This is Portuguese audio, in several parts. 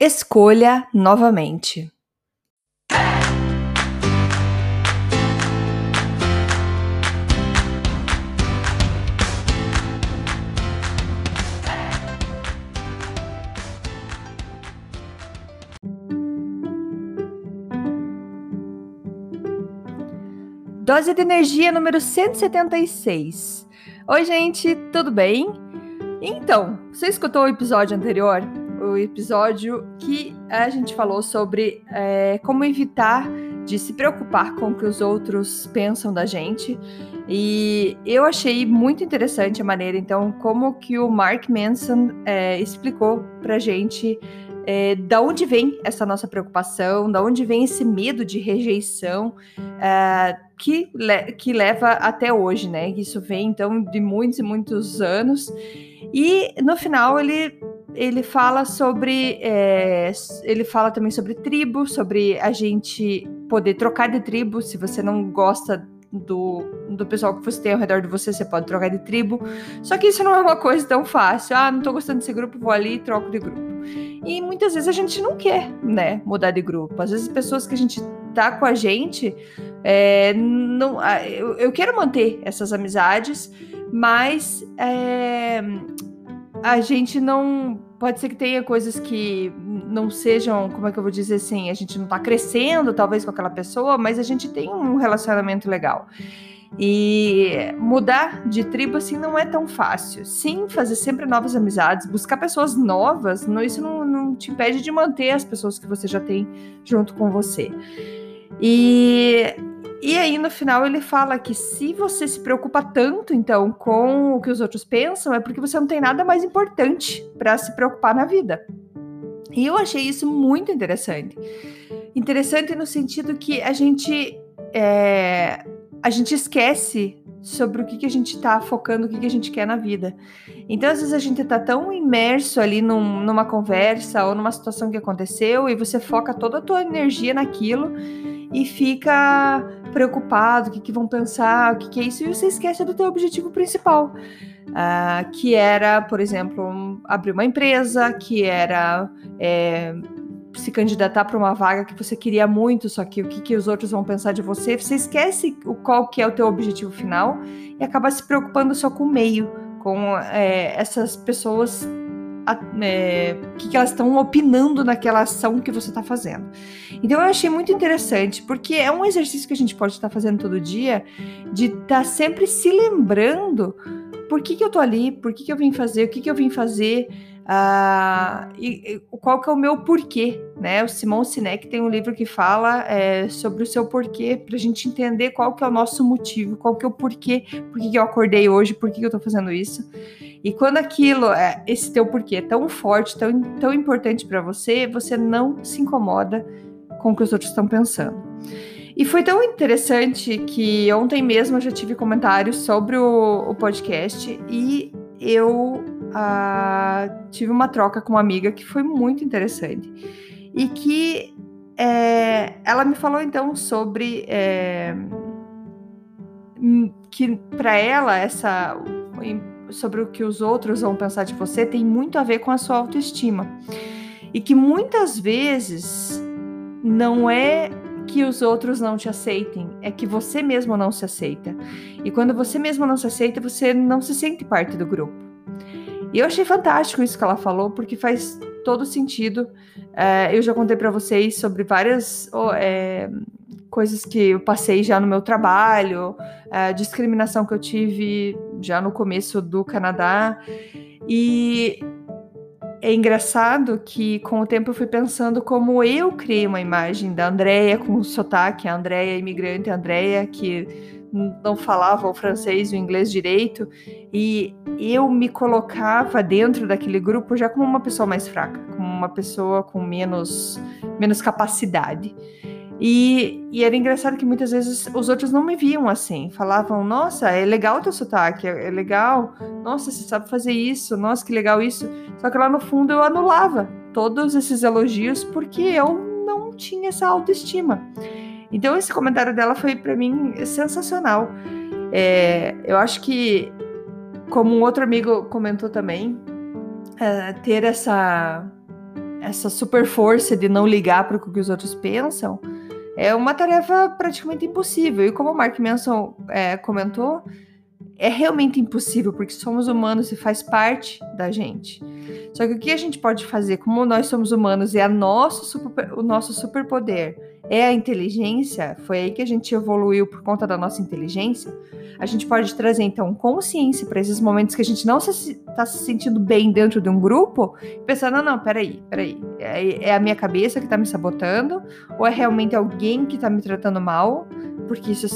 Escolha novamente. Dose de energia número 176. Oi, gente, tudo bem? Então, você escutou o episódio anterior? O episódio que a gente falou sobre é, como evitar de se preocupar com o que os outros pensam da gente. E eu achei muito interessante a maneira, então, como que o Mark Manson é, explicou pra gente é, da onde vem essa nossa preocupação, da onde vem esse medo de rejeição é, que, le que leva até hoje, né? Isso vem, então, de muitos e muitos anos. E no final ele ele fala sobre é, ele fala também sobre tribo, sobre a gente poder trocar de tribo. Se você não gosta do, do pessoal que você tem ao redor de você, você pode trocar de tribo. Só que isso não é uma coisa tão fácil. Ah, não tô gostando desse grupo, vou ali e troco de grupo. E muitas vezes a gente não quer, né, mudar de grupo. Às vezes pessoas que a gente tá com a gente, é, não, eu, eu, quero manter essas amizades, mas é, a gente não. Pode ser que tenha coisas que não sejam, como é que eu vou dizer assim, a gente não tá crescendo talvez com aquela pessoa, mas a gente tem um relacionamento legal. E mudar de tribo assim não é tão fácil. Sim, fazer sempre novas amizades, buscar pessoas novas, não, isso não, não te impede de manter as pessoas que você já tem junto com você. E, e aí no final ele fala que se você se preocupa tanto então com o que os outros pensam, é porque você não tem nada mais importante para se preocupar na vida. E eu achei isso muito interessante. Interessante no sentido que a gente é, a gente esquece sobre o que, que a gente está focando, o que, que a gente quer na vida. Então, às vezes, a gente está tão imerso ali num, numa conversa ou numa situação que aconteceu e você foca toda a tua energia naquilo e fica preocupado, o que, que vão pensar, o que, que é isso, e você esquece do teu objetivo principal. Uh, que era, por exemplo, abrir uma empresa, que era é, se candidatar para uma vaga que você queria muito, só que o que, que os outros vão pensar de você, você esquece o qual que é o teu objetivo final e acaba se preocupando só com o meio, com é, essas pessoas é, que, que elas estão opinando naquela ação que você está fazendo. Então eu achei muito interessante, porque é um exercício que a gente pode estar tá fazendo todo dia, de estar tá sempre se lembrando por que, que eu tô ali, por que, que eu vim fazer, o que, que eu vim fazer, Uh, e, e, qual que é o meu porquê, né? O Simon Sinek tem um livro que fala é, sobre o seu porquê, para a gente entender qual que é o nosso motivo, qual que é o porquê, por que, eu acordei hoje, por que eu estou fazendo isso. E quando aquilo, é, esse teu porquê é tão forte, tão, tão importante para você, você não se incomoda com o que os outros estão pensando. E foi tão interessante que ontem mesmo eu já tive comentários sobre o, o podcast e eu uh, tive uma troca com uma amiga que foi muito interessante. E que é, ela me falou então sobre é, que para ela essa sobre o que os outros vão pensar de você tem muito a ver com a sua autoestima. E que muitas vezes não é que os outros não te aceitem, é que você mesmo não se aceita. E quando você mesmo não se aceita, você não se sente parte do grupo. E eu achei fantástico isso que ela falou, porque faz todo sentido. É, eu já contei para vocês sobre várias é, coisas que eu passei já no meu trabalho, é, discriminação que eu tive já no começo do Canadá. E é engraçado que com o tempo eu fui pensando como eu criei uma imagem da Andrea com sotaque, a Andrea imigrante, a Andrea que não falava o francês e o inglês direito, e eu me colocava dentro daquele grupo já como uma pessoa mais fraca, como uma pessoa com menos, menos capacidade. E, e, era engraçado que muitas vezes os outros não me viam assim. Falavam, nossa, é legal o teu sotaque, é, é legal, nossa, você sabe fazer isso, nossa, que legal isso. Só que lá no fundo eu anulava todos esses elogios porque eu não tinha essa autoestima. Então esse comentário dela foi para mim sensacional. É, eu acho que, como um outro amigo comentou também, é, ter essa essa super força de não ligar para o que os outros pensam, é uma tarefa praticamente impossível. E como o Mark Manson é, comentou, é realmente impossível, porque somos humanos e faz parte da gente. Só que o que a gente pode fazer, como nós somos humanos e é nosso super, o nosso superpoder é a inteligência, foi aí que a gente evoluiu por conta da nossa inteligência. A gente pode trazer então consciência para esses momentos que a gente não está se, tá se, sentindo bem dentro de um grupo pensar: não, não, peraí, peraí, é, é a minha cabeça que está me sabotando ou é realmente alguém que está me tratando mal? Porque isso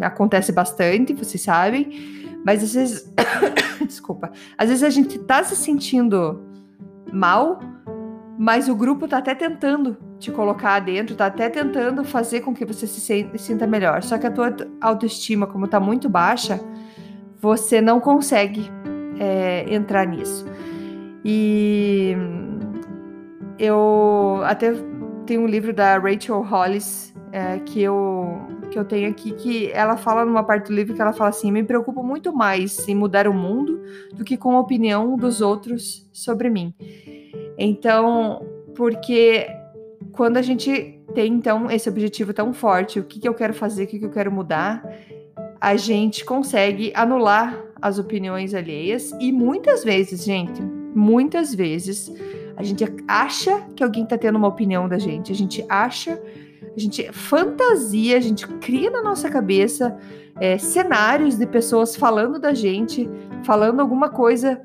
acontece bastante, vocês sabem. Mas às vezes. Desculpa. Às vezes a gente tá se sentindo mal, mas o grupo tá até tentando te colocar dentro, tá até tentando fazer com que você se sinta melhor. Só que a tua autoestima, como tá muito baixa, você não consegue é, entrar nisso. E eu até tenho um livro da Rachel Hollis é, que eu que eu tenho aqui que ela fala numa parte do livro que ela fala assim: "Me preocupo muito mais em mudar o mundo do que com a opinião dos outros sobre mim". Então, porque quando a gente tem então esse objetivo tão forte, o que, que eu quero fazer, o que, que eu quero mudar, a gente consegue anular as opiniões alheias e muitas vezes, gente, muitas vezes a gente acha que alguém está tendo uma opinião da gente, a gente acha a gente fantasia, a gente cria na nossa cabeça é, cenários de pessoas falando da gente, falando alguma coisa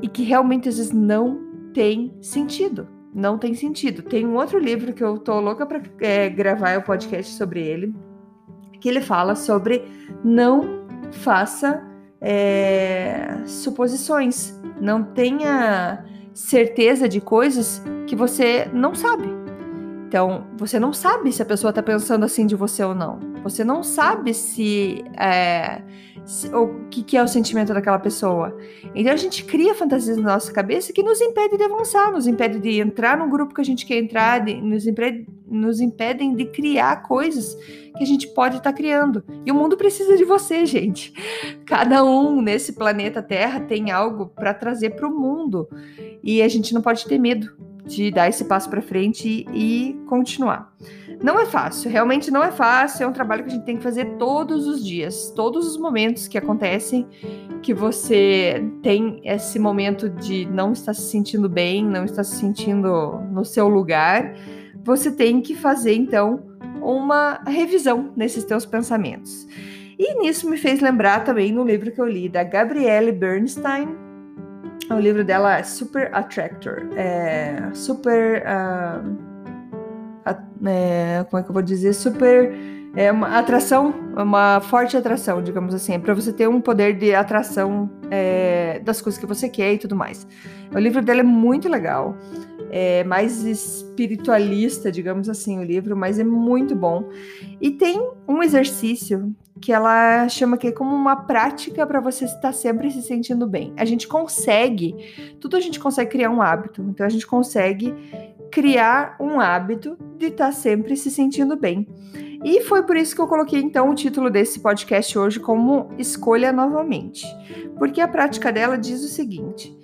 e que realmente às vezes não tem sentido. Não tem sentido. Tem um outro livro que eu tô louca para é, gravar o podcast sobre ele, que ele fala sobre não faça é, suposições, não tenha certeza de coisas que você não sabe. Então, você não sabe se a pessoa está pensando assim de você ou não. Você não sabe se, é, se o que, que, é o sentimento daquela pessoa. Então a gente cria fantasias na nossa cabeça que nos impede de avançar, nos impede de entrar no grupo que a gente quer entrar, de, nos, impede, nos impedem de criar coisas que a gente pode estar tá criando. E o mundo precisa de você, gente. Cada um nesse planeta Terra tem algo para trazer para o mundo. E a gente não pode ter medo de dar esse passo para frente e, e continuar. Não é fácil, realmente não é fácil. É um trabalho que a gente tem que fazer todos os dias, todos os momentos que acontecem, que você tem esse momento de não estar se sentindo bem, não estar se sentindo no seu lugar. Você tem que fazer então uma revisão nesses teus pensamentos. E nisso me fez lembrar também no livro que eu li da Gabrielle Bernstein, o livro dela é Super Attractor. É, super. Uh, é, como é que eu vou dizer? Super. É uma atração, uma forte atração, digamos assim, para você ter um poder de atração é, das coisas que você quer e tudo mais. O livro dela é muito legal, é mais espiritualista, digamos assim, o livro, mas é muito bom. E tem um exercício que ela chama que é como uma prática para você estar sempre se sentindo bem. A gente consegue, tudo a gente consegue criar um hábito. Então a gente consegue criar um hábito de estar sempre se sentindo bem. E foi por isso que eu coloquei então o título desse podcast hoje como Escolha Novamente. Porque a prática dela diz o seguinte: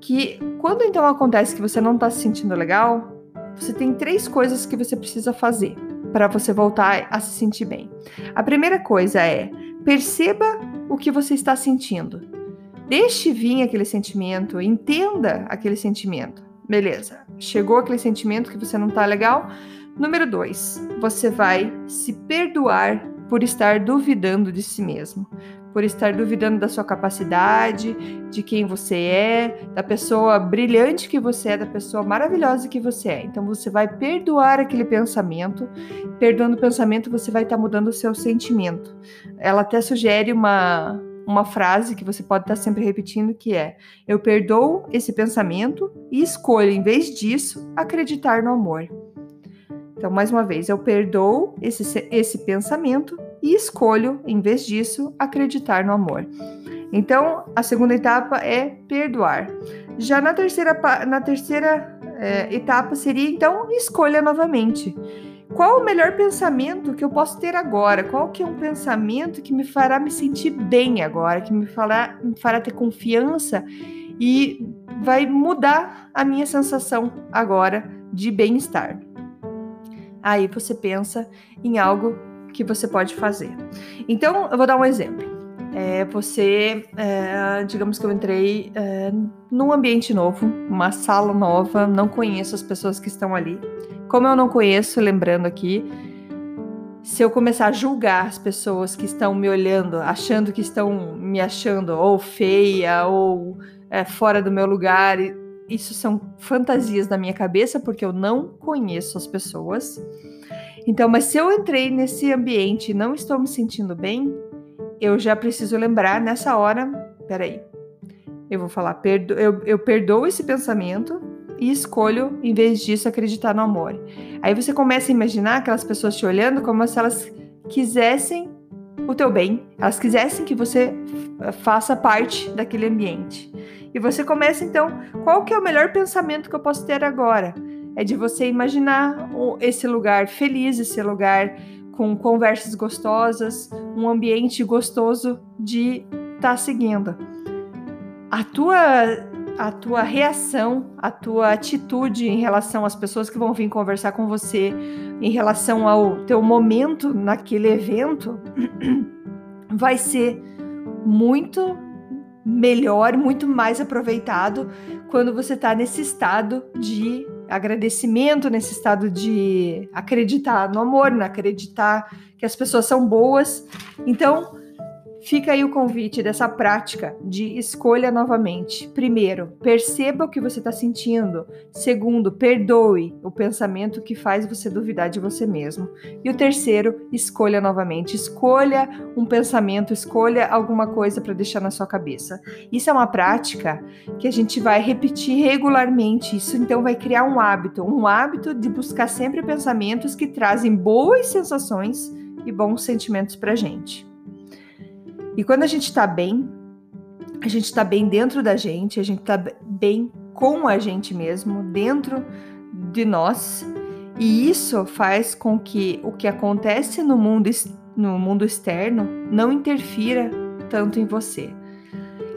que quando então acontece que você não está se sentindo legal, você tem três coisas que você precisa fazer para você voltar a se sentir bem. A primeira coisa é perceba o que você está sentindo. Deixe vir aquele sentimento, entenda aquele sentimento. Beleza, chegou aquele sentimento que você não está legal. Número dois, você vai se perdoar por estar duvidando de si mesmo por estar duvidando da sua capacidade, de quem você é, da pessoa brilhante que você é, da pessoa maravilhosa que você é. Então você vai perdoar aquele pensamento, perdoando o pensamento, você vai estar tá mudando o seu sentimento. Ela até sugere uma uma frase que você pode estar sempre repetindo que é: eu perdoo esse pensamento e escolho, em vez disso, acreditar no amor. Então, mais uma vez, eu perdoo esse, esse pensamento e escolho, em vez disso, acreditar no amor. Então, a segunda etapa é perdoar. Já na terceira, na terceira é, etapa seria, então, escolha novamente. Qual o melhor pensamento que eu posso ter agora? Qual que é um pensamento que me fará me sentir bem agora, que me fará, me fará ter confiança e vai mudar a minha sensação agora de bem-estar. Aí você pensa em algo que você pode fazer. Então, eu vou dar um exemplo. É, você, é, digamos que eu entrei é, num ambiente novo, uma sala nova, não conheço as pessoas que estão ali. Como eu não conheço, lembrando aqui, se eu começar a julgar as pessoas que estão me olhando, achando que estão me achando ou feia ou é, fora do meu lugar, isso são fantasias da minha cabeça, porque eu não conheço as pessoas. Então, mas se eu entrei nesse ambiente e não estou me sentindo bem, eu já preciso lembrar nessa hora, peraí, eu vou falar, perdo, eu, eu perdoo esse pensamento e escolho, em vez disso, acreditar no amor. Aí você começa a imaginar aquelas pessoas te olhando como se elas quisessem o teu bem, elas quisessem que você faça parte daquele ambiente. E você começa então, qual que é o melhor pensamento que eu posso ter agora? é de você imaginar esse lugar feliz, esse lugar com conversas gostosas, um ambiente gostoso de estar tá seguindo. A tua a tua reação, a tua atitude em relação às pessoas que vão vir conversar com você, em relação ao teu momento naquele evento, vai ser muito melhor, muito mais aproveitado quando você está nesse estado de agradecimento, nesse estado de acreditar no amor, né? acreditar que as pessoas são boas. Então, Fica aí o convite dessa prática de escolha novamente. Primeiro, perceba o que você está sentindo. Segundo, perdoe o pensamento que faz você duvidar de você mesmo. E o terceiro, escolha novamente. Escolha um pensamento, escolha alguma coisa para deixar na sua cabeça. Isso é uma prática que a gente vai repetir regularmente. Isso então vai criar um hábito, um hábito de buscar sempre pensamentos que trazem boas sensações e bons sentimentos para gente. E quando a gente está bem, a gente está bem dentro da gente, a gente está bem com a gente mesmo, dentro de nós, e isso faz com que o que acontece no mundo, no mundo externo não interfira tanto em você.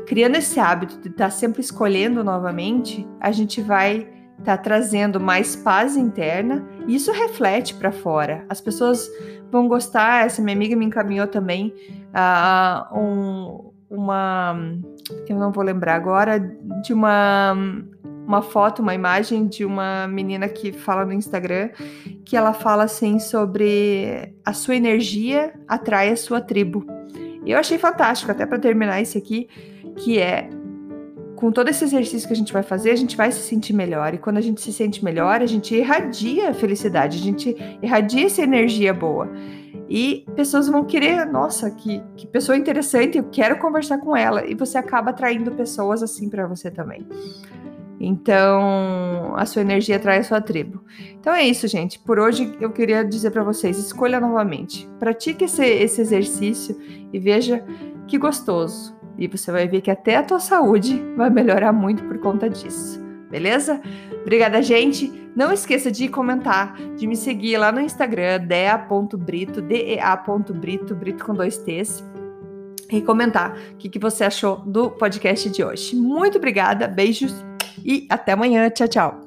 Criando esse hábito de estar tá sempre escolhendo novamente, a gente vai estar tá trazendo mais paz interna isso reflete para fora. As pessoas vão gostar. Essa minha amiga me encaminhou também a uh, um, uma, eu não vou lembrar agora, de uma uma foto, uma imagem de uma menina que fala no Instagram, que ela fala assim sobre a sua energia atrai a sua tribo. Eu achei fantástico, até para terminar esse aqui, que é com todo esse exercício que a gente vai fazer, a gente vai se sentir melhor. E quando a gente se sente melhor, a gente irradia a felicidade, a gente irradia essa energia boa. E pessoas vão querer, nossa, que, que pessoa interessante, eu quero conversar com ela. E você acaba atraindo pessoas assim para você também. Então, a sua energia atrai a sua tribo. Então é isso, gente. Por hoje eu queria dizer para vocês: escolha novamente. Pratique esse, esse exercício e veja que gostoso. E você vai ver que até a tua saúde vai melhorar muito por conta disso. Beleza? Obrigada, gente. Não esqueça de comentar, de me seguir lá no Instagram, dea.brito, dea.brito, brito com dois T's, e comentar o que, que você achou do podcast de hoje. Muito obrigada, beijos e até amanhã. Tchau, tchau.